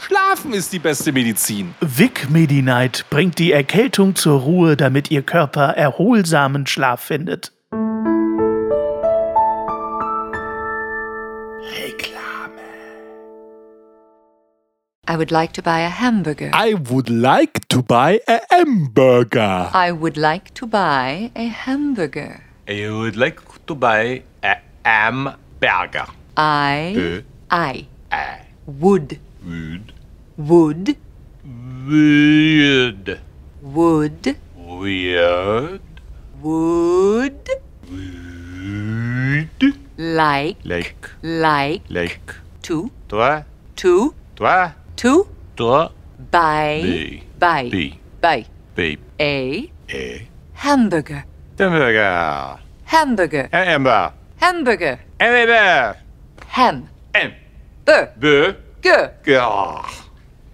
Schlafen ist die beste Medizin. Vic Medi-Night bringt die Erkältung zur Ruhe, damit Ihr Körper erholsamen Schlaf findet. Reklame. I would like to buy a hamburger. I would like to buy a hamburger. I would like to buy a hamburger. I would like to buy a hamburger. I. Ö. I. Ä. Would. Would. Would. Would. Would. Weird. Would. Would. Like. Like. Like. Like. To. Toi. To. Toi. To. Toi. Buy. Be. Buy. Be. Be. A. A. Hamburger. Hamburger. Hamburger. Hamburger. Hamburger. Hamburger. Ham. M. Bur. Bö. Ger. Gah.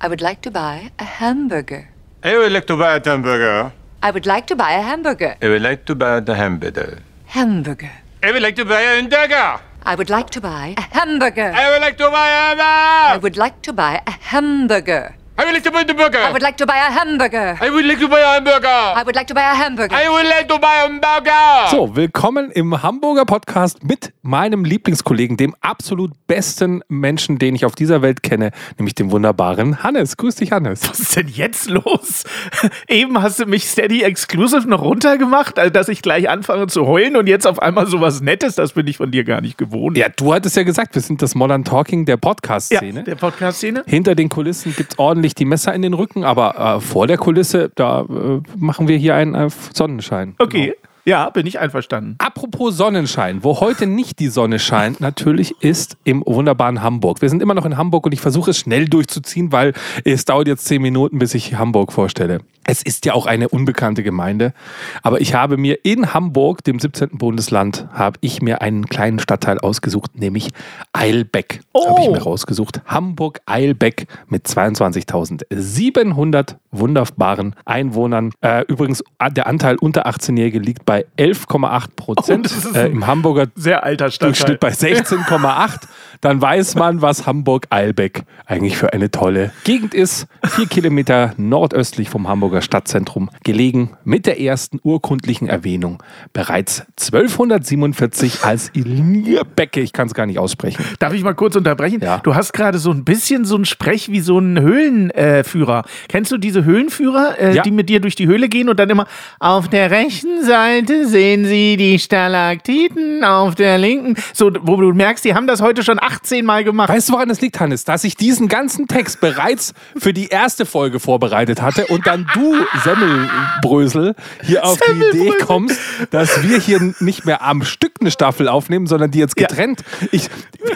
I would like to buy a hamburger. I would like to buy a hamburger. I would like to buy a hamburger. I would like to buy the hamburger. Hamburger. I would like to buy a hamburger. I would like to buy a hamburger. I would like to buy a I hamburger. would like to buy a hamburger. I would like to buy the burger. I would like to buy a hamburger. I would like to buy a hamburger. I would like to buy a hamburger. I would like to buy a hamburger. So, willkommen im Hamburger Podcast mit meinem Lieblingskollegen, dem absolut besten Menschen, den ich auf dieser Welt kenne, nämlich dem wunderbaren Hannes. Grüß dich, Hannes. Was ist denn jetzt los? Eben hast du mich Steady Exclusive noch runtergemacht, also dass ich gleich anfange zu heulen und jetzt auf einmal sowas Nettes, das bin ich von dir gar nicht gewohnt. Ja, du hattest ja gesagt, wir sind das Modern Talking der Ja, Podcast-Szene. der Podcast-Szene. Hinter den Kulissen gibt es ordentlich die Messer in den Rücken, aber äh, vor der Kulisse, da äh, machen wir hier einen äh, Sonnenschein. Okay, Genau. ja, bin ich einverstanden. Apropos Sonnenschein, wo heute nicht die Sonne scheint, natürlich ist im wunderbaren Hamburg. Wir sind immer noch in Hamburg und ich versuche es schnell durchzuziehen, weil es dauert jetzt zehn Minuten, bis ich Hamburg vorstelle. Es ist ja auch eine unbekannte Gemeinde, aber ich habe mir in Hamburg, dem 17. Bundesland, habe ich mir einen kleinen Stadtteil ausgesucht, nämlich Eilbeck. Oh. Habe ich mir rausgesucht. Hamburg-Eilbeck mit 22.700 wunderbaren Einwohnern. Äh, übrigens, der Anteil unter 18-Jährige liegt bei 11,8 Prozent. Oh, äh, Im Hamburger Sehr alter Stadtteil. Durchschnitt bei 16,8. Dann weiß man, was Hamburg-Eilbeck eigentlich für eine tolle Gegend ist. Vier Kilometer nordöstlich vom Hamburger Stadtzentrum gelegen, mit der ersten urkundlichen Erwähnung bereits 1247 als Ilnierbecke. Ich kann es gar nicht aussprechen. Darf ich mal kurz unterbrechen? Ja. Du hast gerade so ein bisschen so ein Sprech wie so ein Höhlenführer. Kennst du diese Höhlenführer, äh, Ja. die mit dir durch die Höhle gehen und dann immer auf der rechten Seite sehen Sie die Stalaktiten, auf der linken, so wo du merkst, die haben das heute schon 18 Mal gemacht. Weißt du, woran das liegt, Hannes? Dass ich diesen ganzen Text bereits für die erste Folge vorbereitet hatte und dann du, Semmelbrösel, hier auf die Idee kommst, dass wir hier nicht mehr am Stück eine Staffel aufnehmen, sondern die jetzt Ja. getrennt. Ich,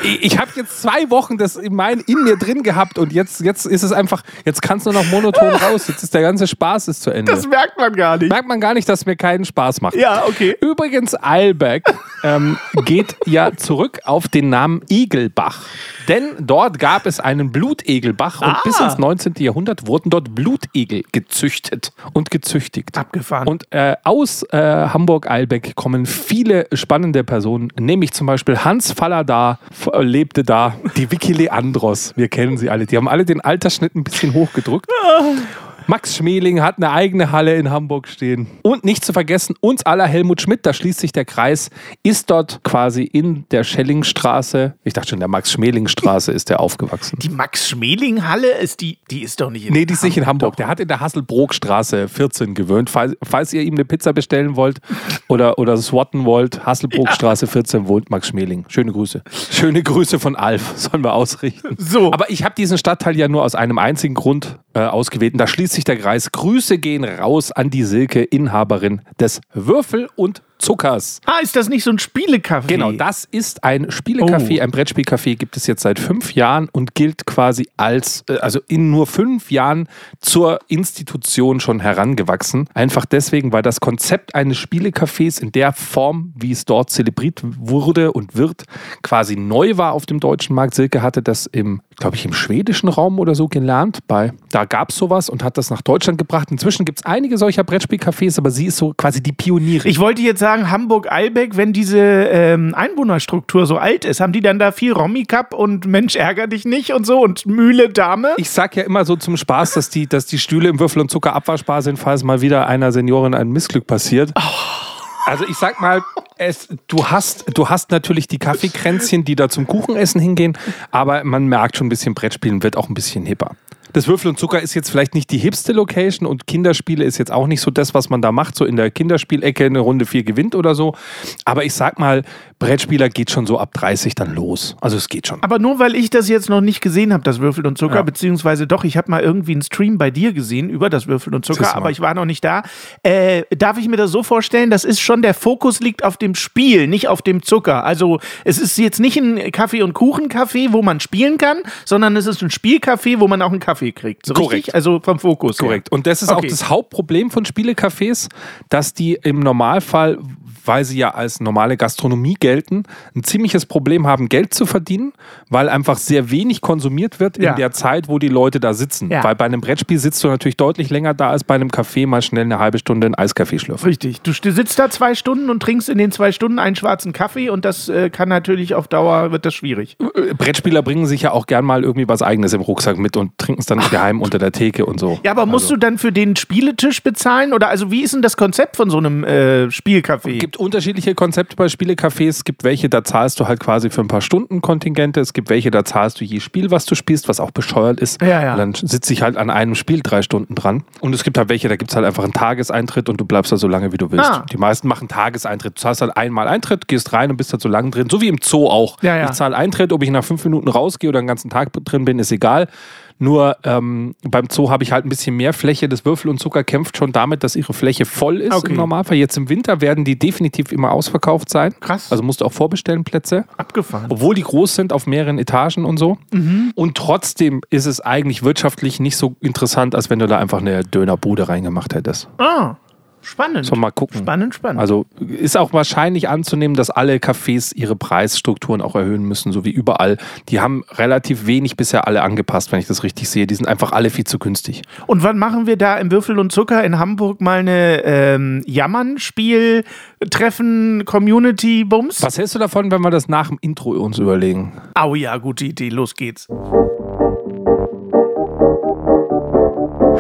ich, ich habe jetzt zwei Wochen das in, mein, in mir drin gehabt und jetzt, jetzt ist es einfach, jetzt kann es nur noch monoton raus. Jetzt ist der ganze Spaß ist zu Ende. Das merkt man gar nicht. Merkt man gar nicht, dass mir keinen Spaß macht. Ja, okay. Übrigens, Eilbeck ähm, geht ja zurück auf den Namen Egelbach. Denn dort gab es einen Blutegelbach und Ah. bis ins 19. Jahrhundert wurden dort Blutegel gezüchtet und gezüchtigt. Abgefahren. Und äh, aus äh, Hamburg-Eilbeck kommen viele spannende Personen, nämlich zum Beispiel Hans Fallada lebte da, die Vicky Leandros, wir kennen sie alle, die haben alle den Altersschnitt ein bisschen hochgedrückt. Max Schmeling hat eine eigene Halle in Hamburg stehen. Und nicht zu vergessen, uns aller Helmut Schmidt, da schließt sich der Kreis, ist dort quasi in der Schellingstraße, ich dachte schon, der Max-Schmeling-Straße ist der aufgewachsen. Die Max-Schmeling-Halle ist die, die ist doch nicht in Nee, die ist nicht in Hamburg. Der hat in der Hasselbrookstraße 14 gewöhnt. Falls, falls ihr ihm eine Pizza bestellen wollt oder, oder swatten wollt, Hasselbrookstraße 14 wohnt Max Schmeling. Schöne Grüße. Schöne Grüße von Alf, sollen wir ausrichten. So. Aber ich habe diesen Stadtteil ja nur aus einem einzigen Grund äh, ausgewählt. Und da schließt sich der Kreis. Grüße gehen raus an die Silke, Inhaberin des Würfel- und Zuckers. Ah, ist das nicht so ein Spielecafé? Genau, das ist ein Spielecafé, Oh. ein Brettspielcafé gibt es jetzt seit fünf Jahren und gilt quasi als, äh, also in nur fünf Jahren zur Institution schon herangewachsen. Einfach deswegen, weil das Konzept eines Spielecafés in der Form, wie es dort zelebriert wurde und wird, quasi neu war auf dem deutschen Markt. Silke hatte das im, glaube ich, im schwedischen Raum oder so gelernt. Bei, da gab es sowas und hat das nach Deutschland gebracht. Inzwischen gibt es einige solcher Brettspielcafés, aber sie ist so quasi die Pionierin. Ich wollte jetzt sagen, Hamburg-Eilbeck, wenn diese ähm, Einwohnerstruktur so alt ist, haben die dann da viel Romy-Cup und Mensch, ärger dich nicht und so und Mühle Dame? Ich sag ja immer so zum Spaß, dass die, dass die Stühle im Würfel und Zucker abwaschbar sind, falls mal wieder einer Seniorin ein Missglück passiert. Also ich sag mal, es, du, hast, du hast natürlich die Kaffeekränzchen, die da zum Kuchenessen hingehen, aber man merkt schon ein bisschen, Brettspielen wird auch ein bisschen hipper. Das Würfel und Zucker ist jetzt vielleicht nicht die hipste Location und Kinderspiele ist jetzt auch nicht so das, was man da macht, so in der Kinderspielecke eine Runde 4 gewinnt oder so. Aber ich sag mal, Brettspieler geht schon so ab 30 dann los. Also es geht schon. Aber nur weil ich das jetzt noch nicht gesehen habe, das Würfel und Zucker, Ja. beziehungsweise doch, ich habe mal irgendwie einen Stream bei dir gesehen über das Würfel und Zucker, aber ich war noch nicht da. Äh, darf ich mir das so vorstellen, das ist schon, der Fokus liegt auf dem Spiel, nicht auf dem Zucker. Also es ist jetzt nicht ein Kaffee- und Kuchencafé, wo man spielen kann, sondern es ist ein Spielcafé, wo man auch einen Kaffee kriegt. So Korrekt. richtig? Also vom Fokus her. Korrekt. Und das ist auch Okay. das Hauptproblem von Spielecafés, dass die im Normalfall, weil sie ja als normale Gastronomie gelten, ein ziemliches Problem haben, Geld zu verdienen, weil einfach sehr wenig konsumiert wird Ja. in der Zeit, wo die Leute da sitzen. Ja. Weil bei einem Brettspiel sitzt du natürlich deutlich länger da als bei einem Café mal schnell eine halbe Stunde einen Eiskaffee schlürfen. Richtig. Du sitzt da zwei Stunden und trinkst in den zwei Stunden einen schwarzen Kaffee und das äh, kann natürlich auf Dauer, wird das schwierig. Äh, Brettspieler bringen sich ja auch gern mal irgendwie was eigenes im Rucksack mit und trinken es dann geheim unter der Theke und so. Ja, aber musst du dann für den Spieletisch bezahlen? Oder also wie ist denn das Konzept von so einem äh, Spielcafé? Es gibt unterschiedliche Konzepte bei Spielecafés. Es gibt welche, da zahlst du halt quasi für ein paar Stunden Kontingente. Es gibt welche, da zahlst du je Spiel, was du spielst, was auch bescheuert ist. Ja, ja. Und dann sitze ich halt an einem Spiel drei Stunden dran. Und es gibt halt welche, da gibt es halt einfach einen Tageseintritt und du bleibst da so lange, wie du willst. Ah. Die meisten machen Tageseintritt. Du zahlst halt einmal Eintritt, gehst rein und bist halt so lange drin. So wie im Zoo auch. Ja, ja. Ich zahle Eintritt, ob ich nach fünf Minuten rausgehe oder den ganzen Tag drin bin, ist egal. Nur ähm, beim Zoo habe ich halt ein bisschen mehr Fläche. Das Würfel und Zucker kämpft schon damit, dass ihre Fläche voll ist Okay. im Normalfall. Jetzt im Winter werden die definitiv immer ausverkauft sein. Krass. Also musst du auch vorbestellen Plätze. Abgefahren. Obwohl die groß sind auf mehreren Etagen und so. Mhm. Und trotzdem ist es eigentlich wirtschaftlich nicht so interessant, als wenn du da einfach eine Dönerbude reingemacht hättest. Ah, spannend. So, mal gucken. Spannend, spannend. Also ist auch wahrscheinlich anzunehmen, dass alle Cafés ihre Preisstrukturen auch erhöhen müssen, so wie überall. Die haben relativ wenig bisher alle angepasst, wenn ich das richtig sehe. Die sind einfach alle viel zu günstig. und wann machen wir da im Würfel und Zucker in Hamburg mal eine ähm, Jammern-Spiel, Treffen, Community-Bums? Was hältst du davon, wenn wir das nach dem Intro uns überlegen? Au ja, gute Idee, los geht's.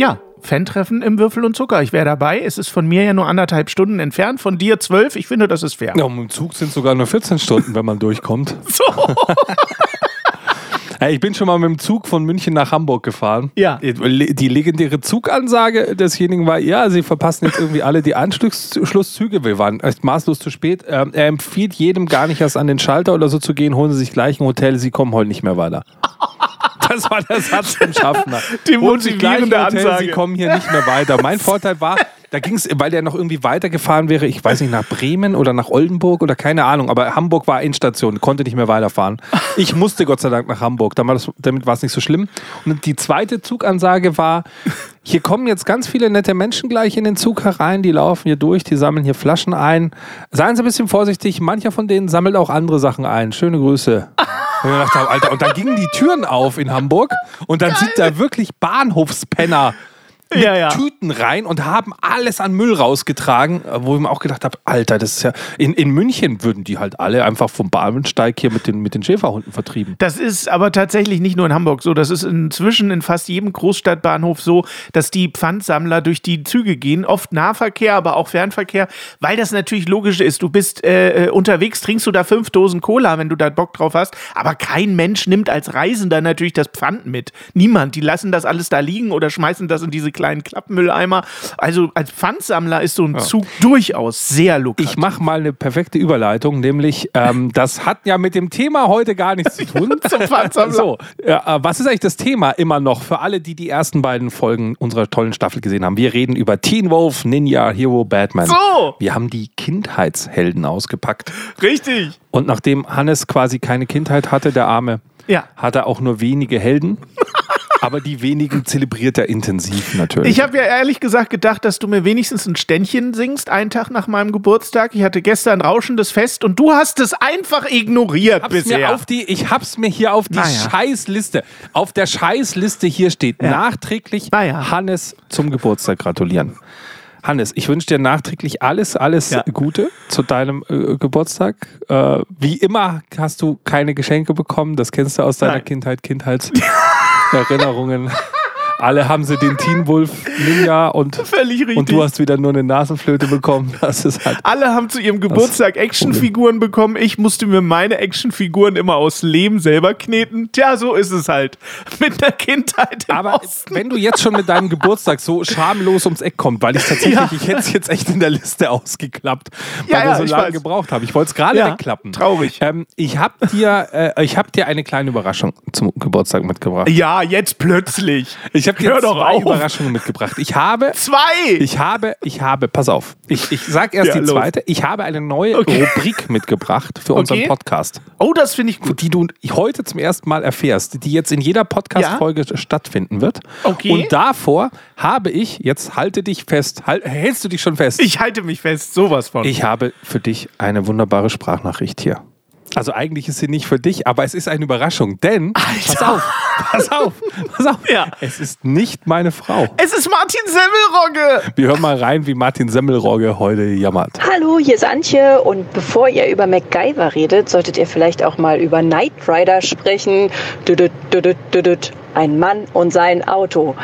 Ja. Fan-Treffen im Würfel und Zucker. Ich wäre dabei. Es ist von mir ja nur anderthalb Stunden entfernt, von dir zwölf. Ich finde, das ist fair. Ja, und im Zug sind sogar nur 14 Stunden, wenn man durchkommt. So. Ich bin schon mal mit dem Zug von München nach Hamburg gefahren. Ja. Die legendäre Zugansage desjenigen war, ja, sie verpassen jetzt irgendwie alle die Anschlusszüge. Wir waren maßlos zu spät. Ähm, er empfiehlt jedem gar nicht erst an den Schalter oder so zu gehen, holen Sie sich gleich ein Hotel, Sie kommen heute nicht mehr weiter. Das war der Satz vom Schaffner. Die motivierende Hotel, Ansage. Sie kommen hier nicht mehr weiter. Mein Vorteil war, da ging es, weil der noch irgendwie weitergefahren wäre, ich weiß nicht, nach Bremen oder nach Oldenburg oder keine Ahnung, aber Hamburg war Endstation, konnte nicht mehr weiterfahren. Ich musste Gott sei Dank nach Hamburg, damit war es nicht so schlimm. Und die zweite Zugansage war, hier kommen jetzt ganz viele nette Menschen gleich in den Zug herein, die laufen hier durch, die sammeln hier Flaschen ein. Seien Sie ein bisschen vorsichtig, mancher von denen sammelt auch andere Sachen ein. Schöne Grüße. Und, gedacht habe, Alter, und dann gingen die Türen auf in Hamburg und dann sind da wirklich Bahnhofspenner mit Ja, ja. Tüten rein und haben alles an Müll rausgetragen, äh, wo ich mir auch gedacht habe, Alter, das ist ja. In, in München würden die halt alle einfach vom Bahnsteig hier mit den, mit den Schäferhunden vertrieben. Das ist aber tatsächlich nicht nur in Hamburg so. Das ist inzwischen in fast jedem Großstadtbahnhof so, dass die Pfandsammler durch die Züge gehen. Oft Nahverkehr, aber auch Fernverkehr, weil das natürlich logisch ist. Du bist äh, äh, unterwegs, trinkst du da fünf Dosen Cola, wenn du da Bock drauf hast. Aber kein Mensch nimmt als Reisender natürlich das Pfand mit. Niemand. Die lassen das alles da liegen oder schmeißen das in diese kleinen Klappmülleimer. Also als Pfandsammler ist so ein Zug durchaus sehr lukrativ. Ich mache mal eine perfekte Überleitung, nämlich ähm, das hat ja mit dem Thema heute gar nichts zu tun. Zum Pfandsammler. So, ja, äh, was ist eigentlich das Thema immer noch für alle, die die ersten beiden Folgen unserer tollen Staffel gesehen haben? Wir reden über Teen Wolf, Ninja, Hero, Batman. So. Wir haben die Kindheitshelden ausgepackt. Richtig. Und nachdem Hannes quasi keine Kindheit hatte, der Arme, Ja. hat er auch nur wenige Helden. Aber die wenigen zelebriert er intensiv natürlich. Ich habe ja ehrlich gesagt gedacht, dass du mir wenigstens ein Ständchen singst, einen Tag nach meinem Geburtstag. Ich hatte gestern ein rauschendes Fest und du hast es einfach ignoriert hab's bisher. mir auf die, ich hab's mir hier auf die Naja. Scheißliste. Auf der Scheißliste hier steht nachträglich Naja. Hannes zum Geburtstag gratulieren. Hannes, ich wünsche dir nachträglich alles, alles Ja. Gute zu deinem äh, Geburtstag. Äh, wie immer hast du keine Geschenke bekommen. Das kennst du aus deiner Nein. Kindheit, Kindheitserinnerungen. Alle haben sie den Teen Wolf Ninja und, Völlig richtig. und du hast wieder nur eine Nasenflöte bekommen. Das ist halt. Alle haben zu ihrem Geburtstag Actionfiguren bekommen. Ich musste mir meine Actionfiguren immer aus Lehm selber kneten. Tja, so ist es halt. Mit der Kindheit im Aber Osten. wenn du jetzt schon mit deinem Geburtstag so schamlos ums Eck kommst, weil ich tatsächlich, Ja. ich hätte es jetzt echt in der Liste ausgeklappt, weil Ja, wir ja, so ich lange weiß. gebraucht haben. Ich wollte es gerade Ja, wegklappen. traurig. Ähm, ich habe dir, äh, ich hab dir eine kleine Überraschung zum Geburtstag mitgebracht. Ja, jetzt plötzlich. Ich habe dir zwei auf. Überraschungen mitgebracht. Ich habe, Zwei! ich habe, ich habe, pass auf, ich, ich sag erst Ja, die los. zweite. Ich habe eine neue Okay. Rubrik mitgebracht für unseren Okay. Podcast. oh, das finde ich gut. die du heute zum ersten Mal erfährst, die jetzt in jeder Podcast-Folge stattfinden wird. Okay. Und davor habe ich, jetzt halte dich fest, halt, hältst du dich schon fest? Ich halte mich fest, sowas von. Ich habe für dich eine wunderbare Sprachnachricht hier. Also eigentlich ist sie nicht für dich, aber es ist eine Überraschung, denn pass auf, pass auf, pass auf. Ja. Es ist nicht meine Frau. es ist Martin Semmelrogge! Wir hören mal rein, wie Martin Semmelrogge heute jammert. Hallo, hier ist Antje und bevor ihr über MacGyver redet, solltet ihr vielleicht auch mal über Knight Rider sprechen. Düdüt, düdüt, düdüt. Ein Mann und sein Auto.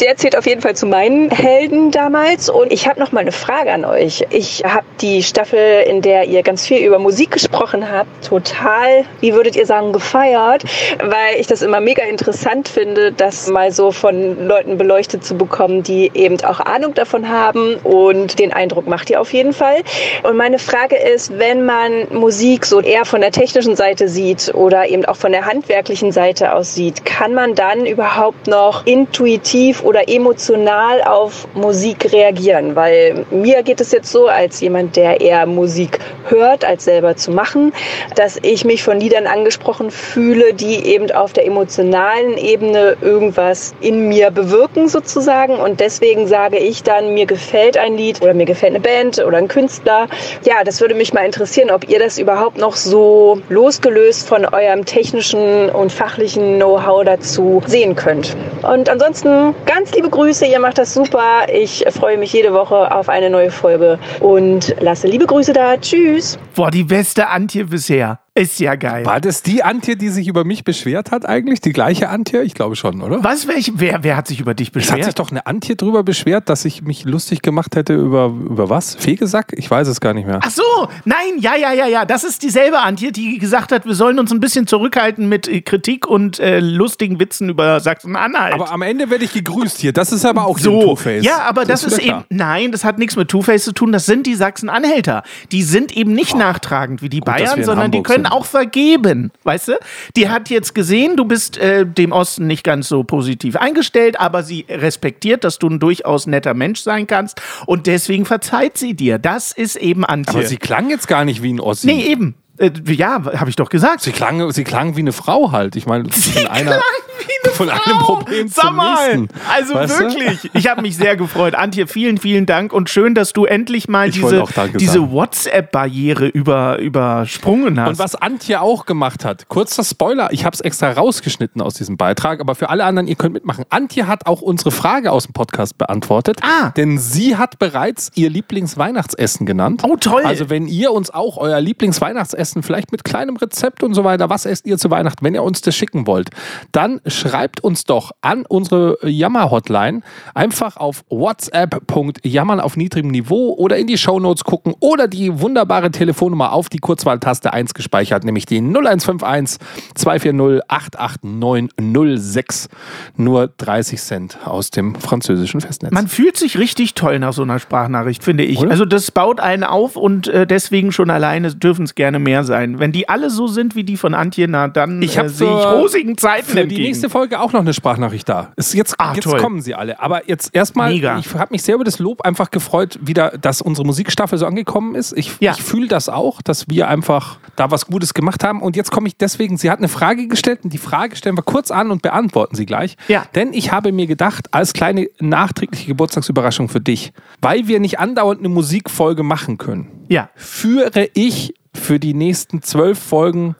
Der zählt auf jeden Fall zu meinen Helden damals und ich habe noch mal eine Frage an euch. Ich habe die Staffel, in der ihr ganz viel über Musik gesprochen habt, total, wie würdet ihr sagen, gefeiert, weil ich das immer mega interessant finde, das mal so von Leuten beleuchtet zu bekommen, die eben auch Ahnung davon haben und den Eindruck macht ihr auf jeden Fall. Und meine Frage ist, wenn man Musik so eher von der technischen Seite sieht oder eben auch von der handwerklichen Seite aus sieht, kann man dann überhaupt noch intuitiv oder emotional auf Musik reagieren? Weil mir geht es jetzt so, als jemand, der eher Musik hört, als selber zu machen, dass ich mich von Liedern angesprochen fühle, die eben auf der emotionalen Ebene irgendwas in mir bewirken sozusagen. Und deswegen sage ich dann, mir gefällt ein Lied oder mir gefällt eine Band oder ein Künstler. Ja, das würde mich mal interessieren, ob ihr das überhaupt noch so losgelöst von eurem technischen und fachlichen Know-how dazu sehen könnt. Und ansonsten ganz liebe Grüße, ihr macht das super. Ich freue mich jede Woche auf eine neue Folge und lasse liebe Grüße da. Tschüss. Boah, die beste Antje bisher. Ist ja geil. War das die Antje, die sich über mich beschwert hat eigentlich? Die gleiche Antje? Ich glaube schon, oder? Was, welch, wer, wer hat sich über dich Es hat sich beschwert? doch eine Antje drüber beschwert, dass ich mich lustig gemacht hätte über, über was? Fegesack? Ich weiß es gar nicht mehr. Ach so, nein, ja, ja, ja, ja. Das ist dieselbe Antje, die gesagt hat, wir sollen uns ein bisschen zurückhalten mit äh, Kritik und äh, lustigen Witzen über Sachsen-Anhalt. Aber am Ende werde ich gegrüßt hier. Das ist aber auch so. Two-Face. ja, aber das, ist wieder eben, nein, das hat nichts mit Two-Face zu tun, das sind die Sachsen-Anhälter. Die sind eben nicht nachtragend wie die wir Bayern, sondern die können sind. auch vergeben, weißt du? Die hat jetzt gesehen, du bist äh, dem Osten nicht ganz so positiv eingestellt, aber sie respektiert, dass du ein durchaus netter Mensch sein kannst und deswegen verzeiht sie dir. Das ist eben Antje. Aber sie klang jetzt gar nicht wie ein Ossi. nee, eben. Äh, ja, habe ich doch gesagt. Sie klang, sie klang wie eine Frau halt. Ich meine, Sie in einer. klang wie von einem Problem Sag zum nächsten. also Weißt du? wirklich. Ich habe mich sehr gefreut. Antje, vielen, vielen Dank und schön, dass du endlich mal Ich diese, diese. WhatsApp-Barriere über, übersprungen hast. Und was Antje auch gemacht hat, kurzer Spoiler, ich habe es extra rausgeschnitten aus diesem Beitrag, aber für alle anderen, ihr könnt mitmachen. Antje hat auch unsere Frage aus dem Podcast beantwortet, Ah. denn sie hat bereits ihr Lieblingsweihnachtsessen genannt. Oh, toll. Also wenn ihr uns auch euer Lieblingsweihnachtsessen, vielleicht mit kleinem Rezept und so weiter, was esst ihr zu Weihnachten, wenn ihr uns das schicken wollt, dann schreibt uns doch an unsere Jammer-Hotline einfach auf whatsapp.jammern auf niedrigem Niveau oder in die Shownotes gucken oder die wunderbare Telefonnummer auf die Kurzwahltaste 1 gespeichert, nämlich die 0151 240 88906. Nur 30 Cent aus dem französischen Festnetz. Man fühlt sich richtig toll nach so einer Sprachnachricht, finde ich. Oder? Also das baut einen auf und äh, deswegen schon alleine dürfen es gerne mehr sein. Wenn die alle so sind wie die von Antje, na dann Ich äh, habe sehe ich rosigen Zeiten für die entgegen. nächste Folge auch noch eine Sprachnachricht da. Ist jetzt Ah, jetzt toll. kommen sie alle. Aber jetzt erstmal, ich habe mich sehr über das Lob einfach gefreut, wieder, dass unsere Musikstaffel so angekommen ist. Ich, Ja. ich fühle das auch, dass wir einfach da was Gutes gemacht haben. Und jetzt komme ich deswegen, sie hat eine Frage gestellt und die Frage stellen wir kurz an und beantworten sie gleich. Ja. Denn ich habe mir gedacht, als kleine nachträgliche Geburtstagsüberraschung für dich, weil wir nicht andauernd eine Musikfolge machen können, Ja. führe ich für die nächsten zwölf Folgen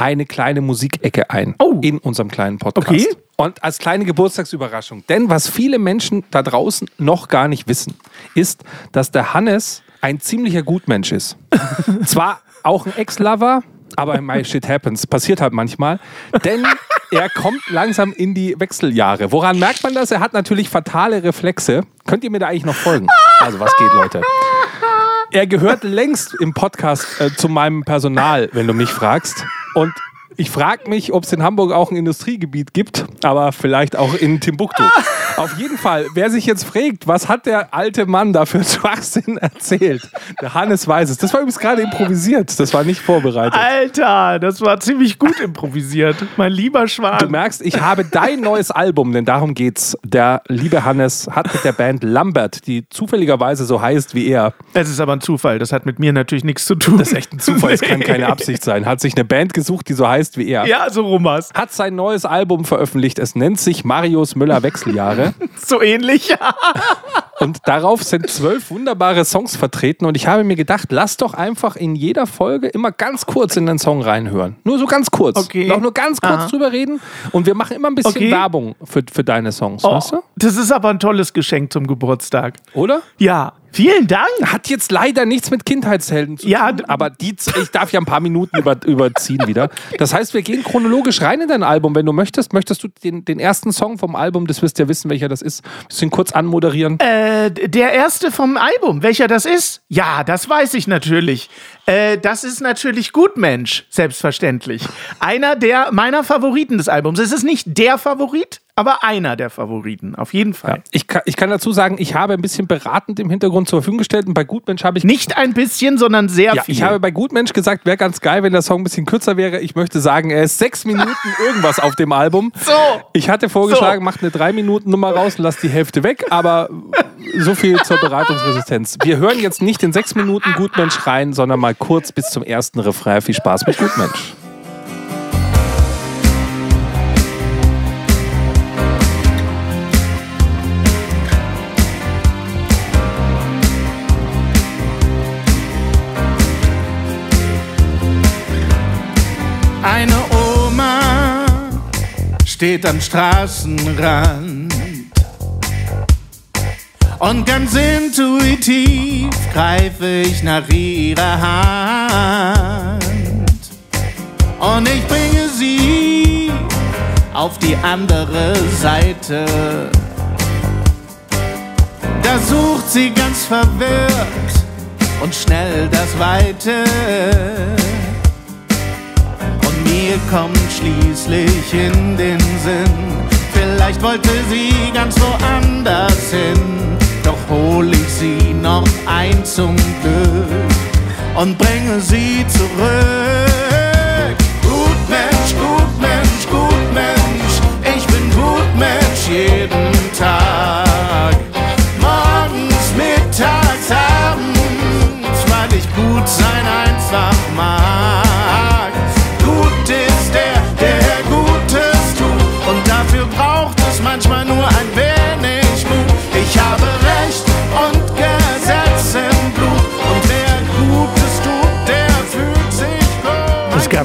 eine kleine Musikecke ein Oh. in unserem kleinen Podcast. Okay. Und als kleine Geburtstagsüberraschung. Denn was viele Menschen da draußen noch gar nicht wissen, ist, dass der Hannes ein ziemlicher Gutmensch ist. Zwar auch ein Ex-Lover, aber my shit happens. Passiert halt manchmal. Denn er kommt langsam in die Wechseljahre. Woran merkt man das? Er hat natürlich fatale Reflexe. Könnt ihr mir da eigentlich noch folgen? Also was geht, Leute? Er gehört längst im Podcast äh, zu meinem Personal, wenn du mich fragst. Und ich frage mich, ob es in Hamburg auch ein Industriegebiet gibt, aber vielleicht auch in Timbuktu. Auf jeden Fall, wer sich jetzt fragt, was hat der alte Mann da für Schwachsinn erzählt? Der Hannes weiß es. Das war übrigens gerade improvisiert. Das war nicht vorbereitet. Alter, das war ziemlich gut improvisiert. Mein lieber Schwan. Du merkst, ich habe dein neues Album, denn darum geht's. Der liebe Hannes hat mit der Band Lambert, die zufälligerweise so heißt wie er, Es ist aber ein Zufall, das hat mit mir natürlich nichts zu tun. das ist echt ein Zufall, es kann keine Absicht sein, hat sich eine Band gesucht, die so heißt wie er. Ja, so rum war's. Hat sein neues Album veröffentlicht. Es nennt sich Marius Müller Wechseljahre. So ähnlich. Und darauf sind zwölf wunderbare Songs vertreten. Und ich habe mir gedacht, lass doch einfach in jeder Folge immer ganz kurz in den Song reinhören. Nur so ganz kurz. Okay. Noch nur ganz kurz Aha. drüber reden. Und wir machen immer ein bisschen Okay. Werbung für, für deine Songs, weißt du? Oh, das ist aber ein tolles Geschenk zum Geburtstag. Oder? Ja, vielen Dank. Hat jetzt leider nichts mit Kindheitshelden zu Ja, tun, aber die, ich darf ja ein paar Minuten über, überziehen wieder. Das heißt, wir gehen chronologisch rein in dein Album. Wenn du möchtest, möchtest du den, den ersten Song vom Album, das wirst du ja wissen, welcher das ist, bisschen kurz anmoderieren. Äh, der erste vom Album, welcher das ist? Ja, das weiß ich natürlich. Äh, das ist natürlich Gutmensch, selbstverständlich. Einer der meiner Favoriten des Albums. Es ist nicht der Favorit, aber einer der Favoriten, auf jeden Fall. Ich kann, ich kann dazu sagen, ich habe ein bisschen beratend im Hintergrund zur Verfügung gestellt und bei Gutmensch habe ich. Nicht ein bisschen, sondern sehr Ja, viel. ich habe bei Gutmensch gesagt, wäre ganz geil, wenn der Song ein bisschen kürzer wäre. Ich möchte sagen, er ist sechs Minuten irgendwas auf dem Album. So. Ich hatte vorgeschlagen, macht eine drei Minuten Nummer raus, lass die Hälfte weg, aber so viel zur Beratungsresistenz. Wir hören jetzt nicht in sechs Minuten Gutmensch rein, sondern mal kurz bis zum ersten Refrain. Viel Spaß mit Gutmensch. Steht am Straßenrand und ganz intuitiv greife ich nach ihrer Hand und ich bringe sie auf die andere Seite. Da sucht sie ganz verwirrt und schnell das Weite. Mir kommt schließlich in den Sinn, vielleicht wollte sie ganz woanders hin. Doch hol ich sie noch ein zum Glück und bringe sie zurück. Gut Mensch, gut Mensch, gut Mensch, ich bin gut Mensch jeden Tag. Morgens, mittags, abends, weil ich gut sein einfach mag.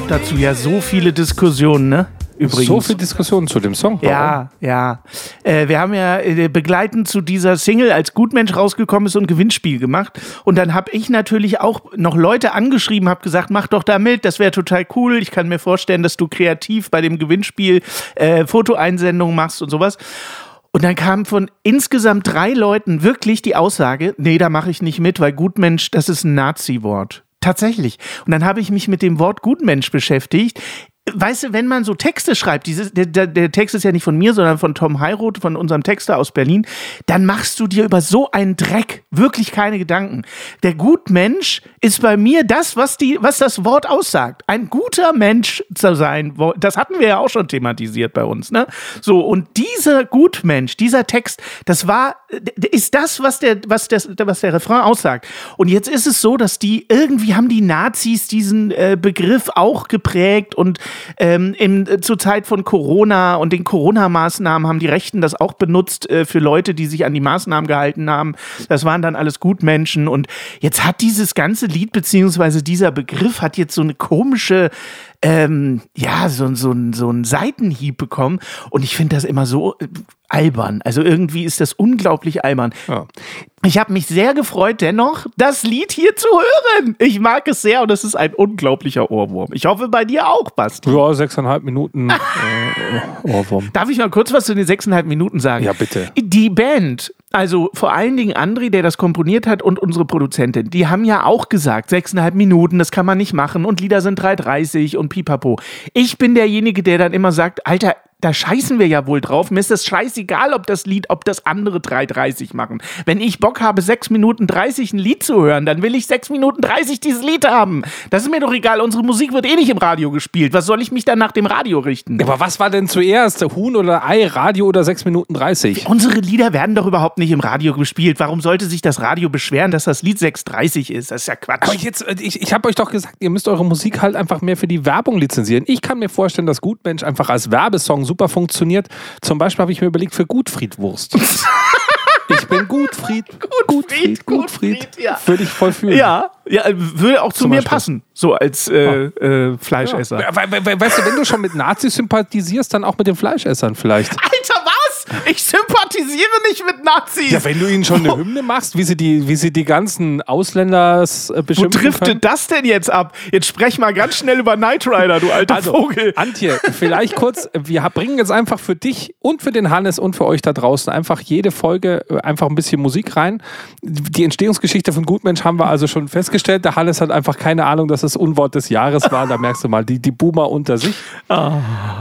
Dazu ja so viele Diskussionen, ne? Übrigens. So viel Diskussion zu dem Song. Ja, ja. Äh, wir haben ja äh, begleitend zu dieser Single als Gutmensch rausgekommen ist und ein Gewinnspiel gemacht. Und dann habe ich natürlich auch noch Leute angeschrieben, habe gesagt, mach doch da mit, das wäre total cool. Ich kann mir vorstellen, dass du kreativ bei dem Gewinnspiel äh, Fotoeinsendungen machst und sowas. Und dann kam von insgesamt drei Leuten wirklich die Aussage, nee, da mache ich nicht mit, weil Gutmensch, das ist ein Nazi-Wort. Tatsächlich. Und dann habe ich mich mit dem Wort Gutmensch beschäftigt. Weißt du, wenn man so Texte schreibt, dieses, der, der, der Text ist ja nicht von mir, sondern von Tom Heiroth, von unserem Texter aus Berlin, dann machst du dir über so einen Dreck wirklich keine Gedanken. Der Gutmensch ist bei mir das, was, die, was das Wort aussagt. Ein guter Mensch zu sein, das hatten wir ja auch schon thematisiert bei uns. Ne? So, und dieser Gutmensch, dieser Text, das war, ist das, was der, was, das, was der Refrain aussagt. Und jetzt ist es so, dass die, irgendwie haben die Nazis diesen äh, Begriff auch geprägt und ähm, im, äh, zur Zeit von Corona und den Corona-Maßnahmen haben die Rechten das auch benutzt äh, für Leute, die sich an die Maßnahmen gehalten haben. Das waren dann alles Gutmenschen. Und jetzt hat dieses ganze Lied, beziehungsweise dieser Begriff, hat jetzt so eine komische, ähm, ja, so, so, so einen Seitenhieb bekommen. Und ich finde das immer so äh, albern. Also irgendwie ist das unglaublich albern. Ja. Ich habe mich sehr gefreut, dennoch das Lied hier zu hören. Ich mag es sehr und es ist ein unglaublicher Ohrwurm. Ich hoffe bei dir auch, Basti. Ja, sechseinhalb Minuten äh, Ohrwurm. Darf ich mal kurz was zu den sechseinhalb Minuten sagen? Ja, bitte. Die Band, also vor allen Dingen André, der das komponiert hat und unsere Produzentin, die haben ja auch gesagt, sechseinhalb Minuten, das kann man nicht machen und Lieder sind 3,30 und pipapo. Ich bin derjenige, der dann immer sagt, Alter, da scheißen wir ja wohl drauf. Mir ist das scheißegal, ob das Lied, ob das andere 3,30 machen. Wenn ich Bock habe, 6 Minuten 30 ein Lied zu hören, dann will ich 6 Minuten 30 dieses Lied haben. Das ist mir doch egal. Unsere Musik wird eh nicht im Radio gespielt. Was soll ich mich dann nach dem Radio richten? Aber was war denn zuerst? Huhn oder Ei, Radio oder 6 Minuten 30? Unsere Lieder werden doch überhaupt nicht im Radio gespielt. Warum sollte sich das Radio beschweren, dass das Lied 6,30 ist? Das ist ja Quatsch. Aber jetzt, äh, ich, ich habe euch doch gesagt, ihr müsst eure Musik halt einfach mehr für die Werbung lizenzieren. Ich kann mir vorstellen, dass Gutmensch einfach als Werbesong super funktioniert. Zum Beispiel habe ich mir überlegt für Gutfriedwurst. ich bin Gutfried. Gutfried, Gutfried, ja. Würde ich voll fühlen. ja, ja, würde auch zu Zum mir Beispiel. passen. So als äh, äh, Fleischesser. We weißt du, wenn du schon mit Nazis sympathisierst, dann auch mit den Fleischessern vielleicht. Alter? Ich sympathisiere nicht mit Nazis. Ja, wenn du ihnen schon eine Hymne machst, wie sie die, wie sie die ganzen Ausländers äh, Wo beschimpfen trifft können. das denn jetzt ab? Jetzt sprech mal ganz schnell über Knight Rider, du alter Also, Vogel. Antje, vielleicht kurz, wir bringen jetzt einfach für dich und für den Hannes und für euch da draußen einfach jede Folge äh, einfach ein bisschen Musik rein. Die Entstehungsgeschichte von Gutmensch haben wir also schon festgestellt. Der Hannes hat einfach keine Ahnung, dass es Unwort des Jahres war. Da merkst du mal, die, die Boomer unter sich.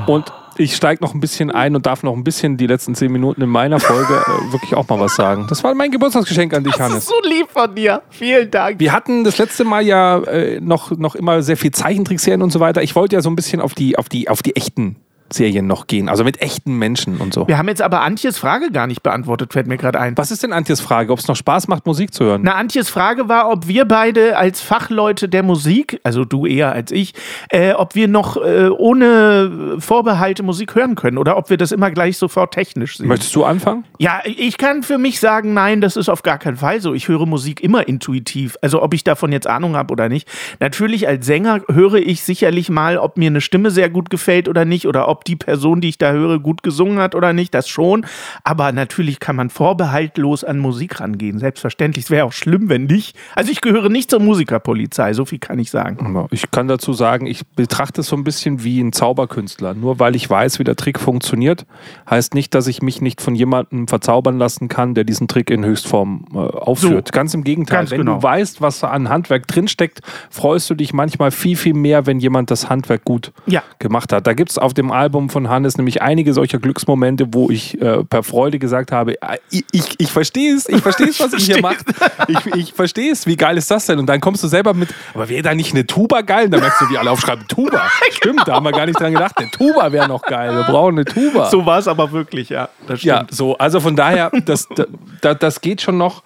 Und ich steige noch ein bisschen ein und darf noch ein bisschen die letzten zehn Minuten in meiner Folge äh, wirklich auch mal was sagen. Das war mein Geburtstagsgeschenk an dich, Das Hannes. ist so lieb von dir. Vielen Dank. Wir hatten das letzte Mal ja äh, noch, noch immer sehr viel Zeichentrickserien und so weiter. Ich wollte ja so ein bisschen auf die, auf die, auf die echten Serien noch gehen, also mit echten Menschen und so. Wir haben jetzt aber Antjes Frage gar nicht beantwortet, fällt mir gerade ein. Was ist denn Antjes Frage? Ob es noch Spaß macht, Musik zu hören? Na, Antjes Frage war, ob wir beide als Fachleute der Musik, also du eher als ich, äh, ob wir noch äh, ohne Vorbehalte Musik hören können oder ob wir das immer gleich sofort technisch sehen. Möchtest du anfangen? Ja, ich kann für mich sagen, nein, das ist auf gar keinen Fall so. Ich höre Musik immer intuitiv. Also ob ich davon jetzt Ahnung habe oder nicht. Natürlich als Sänger höre ich sicherlich mal, ob mir eine Stimme sehr gut gefällt oder nicht oder ob die Person, die ich da höre, gut gesungen hat oder nicht. Das schon. Aber natürlich kann man vorbehaltlos an Musik rangehen. Selbstverständlich. Es wäre auch schlimm, wenn nicht. Also ich gehöre nicht zur Musikerpolizei. So viel kann ich sagen. Ich kann dazu sagen, ich betrachte es so ein bisschen wie ein Zauberkünstler. Nur weil ich weiß, wie der Trick funktioniert, heißt nicht, dass ich mich nicht von jemandem verzaubern lassen kann, der diesen Trick in Höchstform äh, aufführt. So. Ganz im Gegenteil. Ganz wenn genau. du weißt, was an Handwerk drinsteckt, freust du dich manchmal viel, viel mehr, wenn jemand das Handwerk gut Ja. gemacht hat. Da gibt es auf dem Album von Hannes nämlich einige solcher Glücksmomente, wo ich äh, per Freude gesagt habe, ich, ich, ich verstehe es, ich verstehe es, was ihr hier macht. Ich, ich verstehe es, wie geil ist das denn? Und dann kommst du selber mit, aber wäre da nicht eine Tuba geil? Und dann merkst du, wie alle aufschreiben, Tuba. Stimmt, da haben wir gar nicht dran gedacht. Eine Tuba wäre noch geil. Wir brauchen eine Tuba. So war es aber wirklich, ja. Das Ja, so, also von daher, das, da, da, das geht schon noch.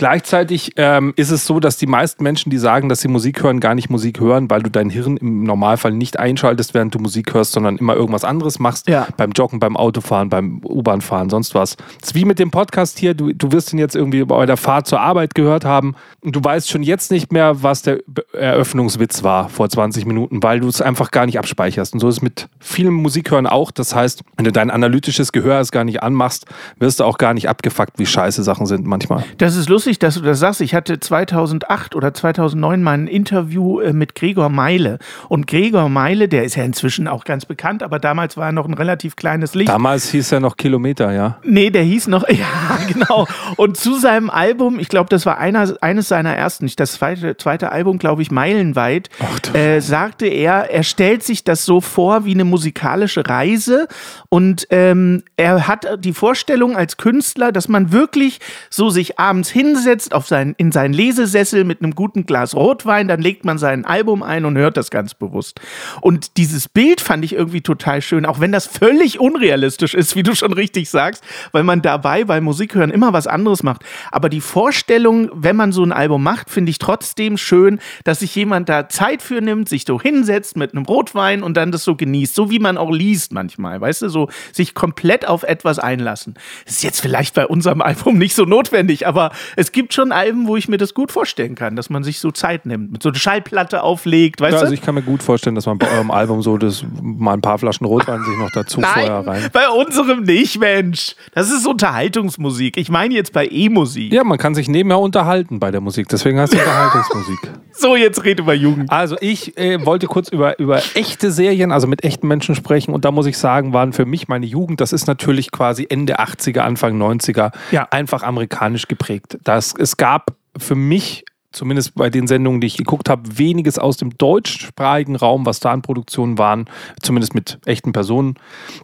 Gleichzeitig ähm, ist es so, dass die meisten Menschen, die sagen, dass sie Musik hören, gar nicht Musik hören, weil du dein Hirn im Normalfall nicht einschaltest, während du Musik hörst, sondern immer irgendwas anderes machst. Ja. Beim Joggen, beim Autofahren, beim U-Bahn-Fahren, sonst was. Das ist wie mit dem Podcast hier. Du, du wirst ihn jetzt irgendwie bei der Fahrt zur Arbeit gehört haben. Und du weißt schon jetzt nicht mehr, was der Eröffnungswitz war vor 20 Minuten, weil du es einfach gar nicht abspeicherst. Und so ist es mit vielem Musikhören auch. Das heißt, wenn du dein analytisches Gehör erst gar nicht anmachst, wirst du auch gar nicht abgefuckt, wie scheiße Sachen sind manchmal. Das ist lustig, dass du das sagst. Ich hatte 2008 oder 2009 mal ein Interview äh, mit Gregor Meile. Und Gregor Meile, der ist ja inzwischen auch ganz bekannt, aber damals war er noch ein relativ kleines Licht. Damals hieß er noch Kilometer, ja. Nee, der hieß noch, ja, genau. Und zu seinem Album, ich glaube, das war einer, eines seiner ersten, nicht das zweite, zweite Album, glaube ich, Meilenweit, äh, sagte er, er stellt sich das so vor wie eine musikalische Reise und ähm, er hat die Vorstellung als Künstler, dass man wirklich so sich abends hinsetzt auf seinen, in seinen Lesesessel mit einem guten Glas Rotwein, dann legt man sein Album ein und hört das ganz bewusst. Und dieses Bild fand ich irgendwie total schön, auch wenn das völlig unrealistisch ist, wie du schon richtig sagst, weil man dabei bei Musik hören immer was anderes macht. Aber die Vorstellung, wenn man so ein Album macht, finde ich trotzdem schön, dass sich jemand da Zeit für nimmt, sich so hinsetzt mit einem Rotwein und dann das so genießt, so wie man auch liest manchmal, weißt du, so sich komplett auf etwas einlassen. Das ist jetzt vielleicht bei unserem Album nicht so notwendig, aber es gibt schon Alben, wo ich mir das gut vorstellen kann, dass man sich so Zeit nimmt, mit so eine Schallplatte auflegt, weißt Ja, du? also ich kann mir gut vorstellen, dass man bei eurem Album so das, mal ein paar Flaschen Rotwein sich noch dazu vorher rein. bei unserem nicht, Mensch. Das ist Unterhaltungsmusik. Ich meine jetzt bei E-Musik. Ja, man kann sich nebenher unterhalten bei der Musik. Deswegen heißt es Unterhaltungsmusik. So, jetzt rede über Jugend. Also ich äh, wollte kurz über, über echte Serien, also mit echten Menschen sprechen. Und da muss ich sagen, waren für mich meine Jugend, das ist natürlich quasi Ende 80er, Anfang 90er, Ja. einfach amerikanisch geprägt. Das, es gab für mich zumindest bei den Sendungen, die ich geguckt habe, weniges aus dem deutschsprachigen Raum, was da an Produktionen waren, zumindest mit echten Personen,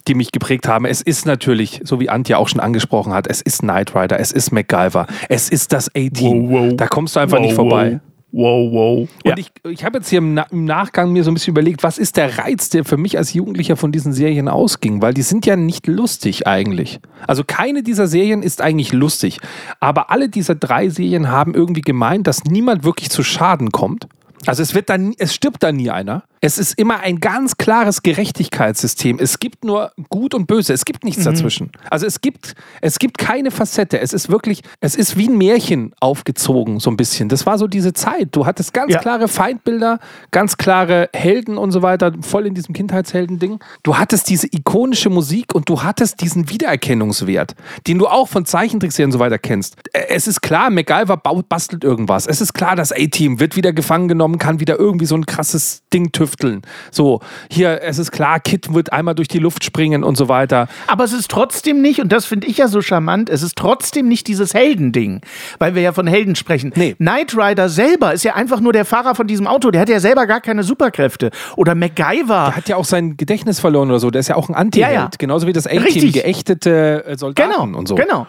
die mich geprägt haben. Es ist natürlich, so wie Antje auch schon angesprochen hat, es ist Knight Rider, es ist MacGyver, es ist das A-Team. Wow, wow. Da kommst du einfach nicht vorbei. Wow, wow. Und ich, ich habe jetzt hier im, Na im Nachgang mir so ein bisschen überlegt, was ist der Reiz, der für mich als Jugendlicher von diesen Serien ausging? Weil die sind ja nicht lustig eigentlich. Also keine dieser Serien ist eigentlich lustig. Aber alle dieser drei Serien haben irgendwie gemeint, dass niemand wirklich zu Schaden kommt. Also es wird dann, es stirbt da nie einer. Es ist immer ein ganz klares Gerechtigkeitssystem. Es gibt nur Gut und Böse. Es gibt nichts dazwischen. Also es gibt, es gibt keine Facette. Es ist wirklich, es ist wie ein Märchen aufgezogen, so ein bisschen. Das war so diese Zeit. Du hattest ganz Ja. klare Feindbilder, ganz klare Helden und so weiter, voll in diesem Kindheitshelden-Ding. Du hattest diese ikonische Musik und du hattest diesen Wiedererkennungswert, den du auch von Zeichentrickserien und so weiter kennst. Es ist klar, MacGyver baut, bastelt irgendwas. Es ist klar, das A-Team wird wieder gefangen genommen, kann wieder irgendwie so ein krasses Ding tüfteln. So, hier, es ist klar, Kid wird einmal durch die Luft springen und so weiter. Aber es ist trotzdem nicht, und das finde ich ja so charmant, es ist trotzdem nicht dieses Heldending, weil wir ja von Helden sprechen. Nee. Knight Rider selber ist ja einfach nur der Fahrer von diesem Auto, der hat ja selber gar keine Superkräfte. Oder MacGyver. Er hat ja auch sein Gedächtnis verloren oder so. Der ist ja auch ein Anti-Held. Ja, ja. Genauso wie das A-Team, geächtete äh, Soldaten Genau, und so. genau.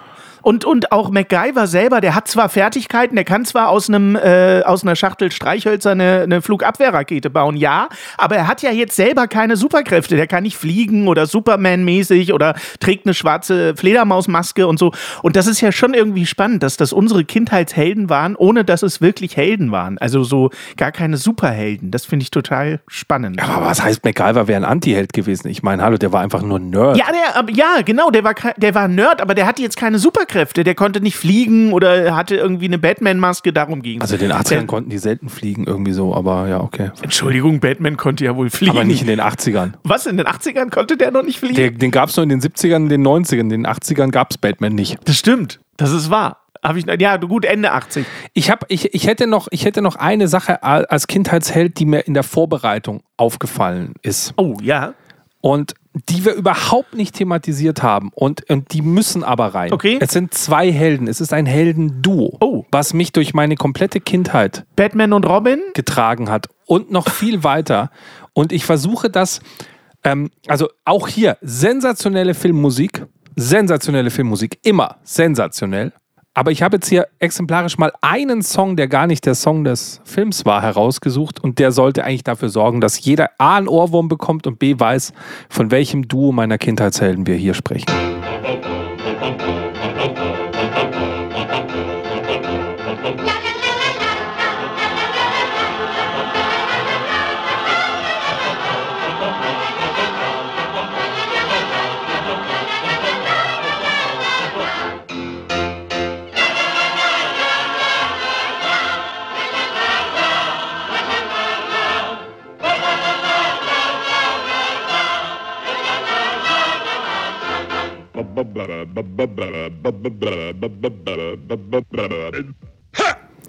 Und, und auch MacGyver selber, der hat zwar Fertigkeiten, der kann zwar aus, einem, äh, aus einer Schachtel Streichhölzer eine, eine Flugabwehrrakete bauen, ja, aber er hat ja jetzt selber keine Superkräfte. Der kann nicht fliegen oder Superman-mäßig oder trägt eine schwarze Fledermausmaske und so. Und das ist ja schon irgendwie spannend, dass das unsere Kindheitshelden waren, ohne dass es wirklich Helden waren. Also so gar keine Superhelden. Das finde ich total spannend. Aber was heißt, MacGyver wäre ein Anti-Held gewesen? Ich meine, hallo, der war einfach nur ein Nerd. Ja, der, ja, genau, der war, der war ein Nerd, aber der hatte jetzt keine Superkräfte. Der konnte nicht fliegen oder hatte irgendwie eine Batman-Maske, darum ging Also in den 80ern konnten die selten fliegen irgendwie so, aber ja, okay. Entschuldigung, Batman konnte ja wohl fliegen. Aber nicht in den 80ern. Was, in den 80ern konnte der noch nicht fliegen? Der, den gab es nur in den 70ern, in den 90ern. In den 80ern gab es Batman nicht. das stimmt, das ist wahr. Ich, ja, gut, Ende 80. Ich, hab, ich, ich, hätte noch, ich hätte noch eine Sache als Kindheitsheld, die mir in der Vorbereitung aufgefallen ist. Oh, ja. Und die wir überhaupt nicht thematisiert haben. Und, und die müssen aber rein. Okay. Es sind zwei Helden. Es ist ein Heldenduo, Oh. was mich durch meine komplette Kindheit Batman und Robin? getragen hat und noch viel weiter. Und ich versuche das, ähm, also auch hier, sensationelle Filmmusik, sensationelle Filmmusik, immer sensationell. Aber ich habe jetzt hier exemplarisch mal einen Song, der gar nicht der Song des Films war, herausgesucht und der sollte eigentlich dafür sorgen, dass jeder A einen Ohrwurm bekommt und B weiß, von welchem Duo meiner Kindheitshelden wir hier sprechen.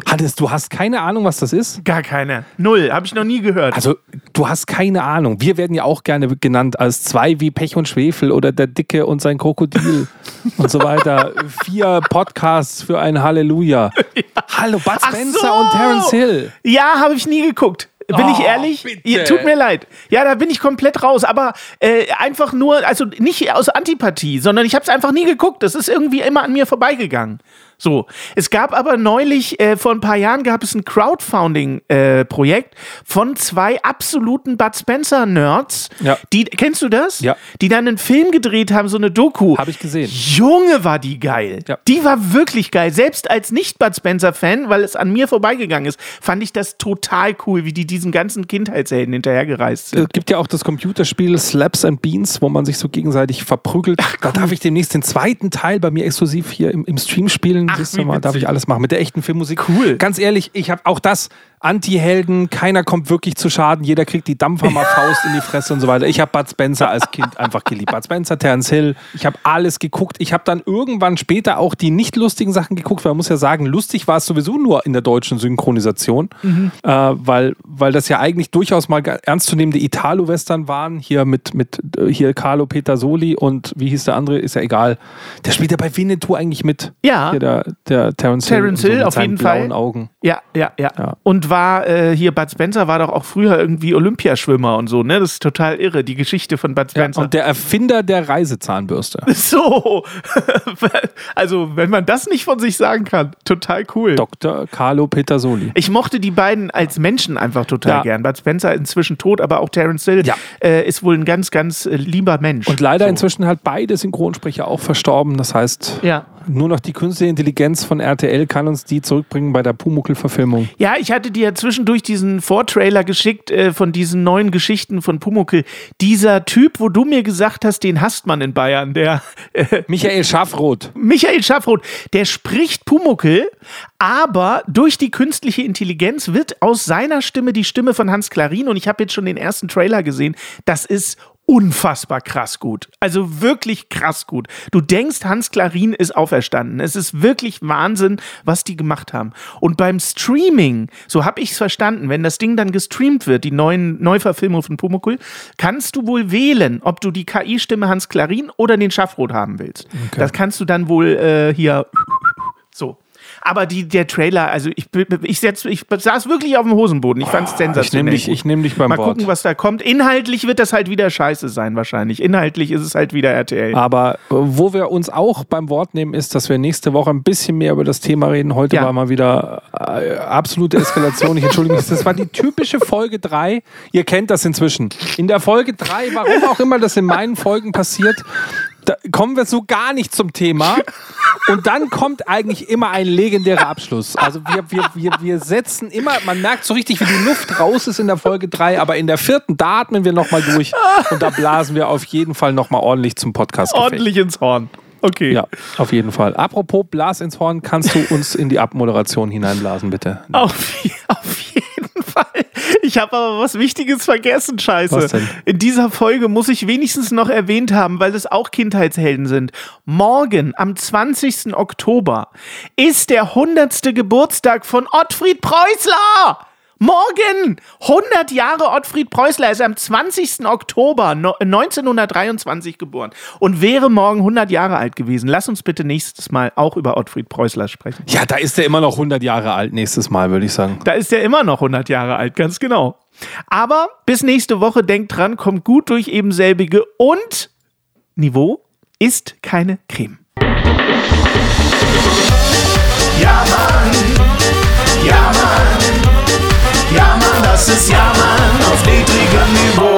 Hannes, du hast keine Ahnung, was das ist? Gar keine. Null. Habe ich noch nie gehört. Also, du hast keine Ahnung. Wir werden ja auch gerne genannt als zwei wie Pech und Schwefel oder der Dicke und sein Krokodil und so weiter. Vier Podcasts für ein Halleluja. Hallo, Bud Spencer so. und Terence Hill. Ja, habe ich nie geguckt. Bin ich Oh, ehrlich? bitte. Tut mir leid. Ja, da bin ich komplett raus. Aber äh, einfach nur, also nicht aus Antipathie, sondern ich habe es einfach nie geguckt. Das ist irgendwie immer an mir vorbeigegangen. So. Es gab aber neulich, äh, vor ein paar Jahren gab es ein Crowdfunding-Projekt von zwei absoluten Bud Spencer-Nerds. Ja. Die, kennst du das? Ja. Die dann einen Film gedreht haben, so eine Doku. Habe ich gesehen. Junge, war die geil. Ja. Die war wirklich geil. Selbst als Nicht-Bud Spencer-Fan, weil es an mir vorbeigegangen ist, fand ich das total cool, wie die diesen ganzen Kindheitshelden hinterhergereist Es sind. gibt ja auch das Computerspiel Slaps and Beans, wo man sich so gegenseitig verprügelt. Da darf ich demnächst den zweiten Teil bei mir exklusiv hier im, im Stream spielen. Mal, darf ich alles machen mit der echten Filmmusik. Cool. Ganz ehrlich, ich habe auch das. Anti-Helden, keiner kommt wirklich zu Schaden, jeder kriegt die Dampfhammer-Faust in die Fresse und so weiter. Ich habe Bud Spencer als Kind einfach geliebt. Bud Spencer, Terence Hill, ich habe alles geguckt. Ich habe dann irgendwann später auch die nicht lustigen Sachen geguckt, weil man muss ja sagen, lustig war es sowieso nur in der deutschen Synchronisation, äh, weil, weil das ja eigentlich durchaus mal ernstzunehmende Italo-Western waren, hier mit, mit äh, hier Carlo Petersoli und wie hieß der andere, ist ja egal. Der spielt ja bei Winnetou eigentlich mit. Ja. Hier der, der Terence, Terence Hill, mit auf jeden Fall. blauen Augen. Ja, ja, ja, Ja. Und war äh, hier, Bud Spencer war doch auch früher irgendwie Olympiaschwimmer und so, ne? Das ist total irre, die Geschichte von Bud Ja, Spencer. und der Erfinder der Reisezahnbürste. so. also, wenn man das nicht von sich sagen kann, total cool. Dr. Carlo Petersoli. Ich mochte die beiden als Menschen einfach total Ja. gern. Bud Spencer inzwischen tot, aber auch Terence Hill Ja. äh, ist wohl ein ganz, ganz äh, lieber Mensch. Und leider so. inzwischen halt beide Synchronsprecher auch verstorben. Das heißt, Ja. Nur noch die künstliche Intelligenz von RTL kann uns die zurückbringen bei der Pumuckl-Verfilmung. Ja, ich hatte dir zwischendurch diesen Vortrailer geschickt äh, von diesen neuen Geschichten von Pumuckl. Dieser Typ, wo du mir gesagt hast, den hasst man in Bayern, der äh, Michael Schaffroth. Michael Schaffroth, der spricht Pumuckl, aber durch die künstliche Intelligenz wird aus seiner Stimme die Stimme von Hans Klarin und ich habe jetzt schon den ersten Trailer gesehen. Das ist unfassbar krass gut. Also wirklich krass gut. Du denkst, Hans Klarin ist auferstanden. Es ist wirklich Wahnsinn, was die gemacht haben. Und beim Streaming, so habe ich es verstanden, wenn das Ding dann gestreamt wird, die neuen Neuverfilmungen von Pumuckl, kannst du wohl wählen, ob du die KI-Stimme Hans Klarin oder den Schaffroth haben willst. Das kannst du dann wohl äh, hier. Aber die, der Trailer, also ich, ich, setz, ich saß wirklich auf dem Hosenboden. Ich fand es sensationell. Ich nehme dich, nehm dich beim Mal Wort. gucken, was da kommt. Inhaltlich wird das halt wieder scheiße sein, wahrscheinlich. Inhaltlich ist es halt wieder RTL. Aber wo wir uns auch beim Wort nehmen, ist, dass wir nächste Woche ein bisschen mehr über das Thema reden. Heute Ja. war mal wieder äh, absolute Eskalation. Ich entschuldige mich. Das war die typische Folge 3. Ihr kennt das inzwischen. In der Folge 3, warum auch immer das in meinen Folgen passiert, da kommen wir so gar nicht zum Thema. Und dann kommt eigentlich immer ein legendärer Abschluss. Also wir, wir, wir, wir setzen immer, man merkt so richtig, wie die Luft raus ist in der Folge 3, aber in der vierten, da atmen wir nochmal durch und da blasen wir auf jeden Fall nochmal ordentlich zum Podcast. Ordentlich ins Horn. Okay. Ja, auf jeden Fall. Apropos Blas ins Horn, kannst du uns in die Abmoderation hineinblasen, bitte? Auf, auf Fall. Ich habe aber was Wichtiges vergessen, scheiße. In dieser Folge muss ich wenigstens noch erwähnt haben, weil es auch Kindheitshelden sind. Morgen, am 20. Oktober, ist der 100. Geburtstag von Ottfried Preußler. Morgen! 100 Jahre Ottfried Preußler ist am 20. Oktober no- 1923 geboren und wäre morgen 100 Jahre alt gewesen. Lass uns bitte nächstes Mal auch über Ottfried Preußler sprechen. Ja, da ist er immer noch 100 Jahre alt nächstes Mal, würde ich sagen. Da ist er immer noch 100 Jahre alt, ganz genau. Aber bis nächste Woche, denkt dran, kommt gut durch eben selbige und Niveau ist keine Creme. Ja, Mann. Ja, Mann. Ja, das ist Ja, auf niedrigem Niveau.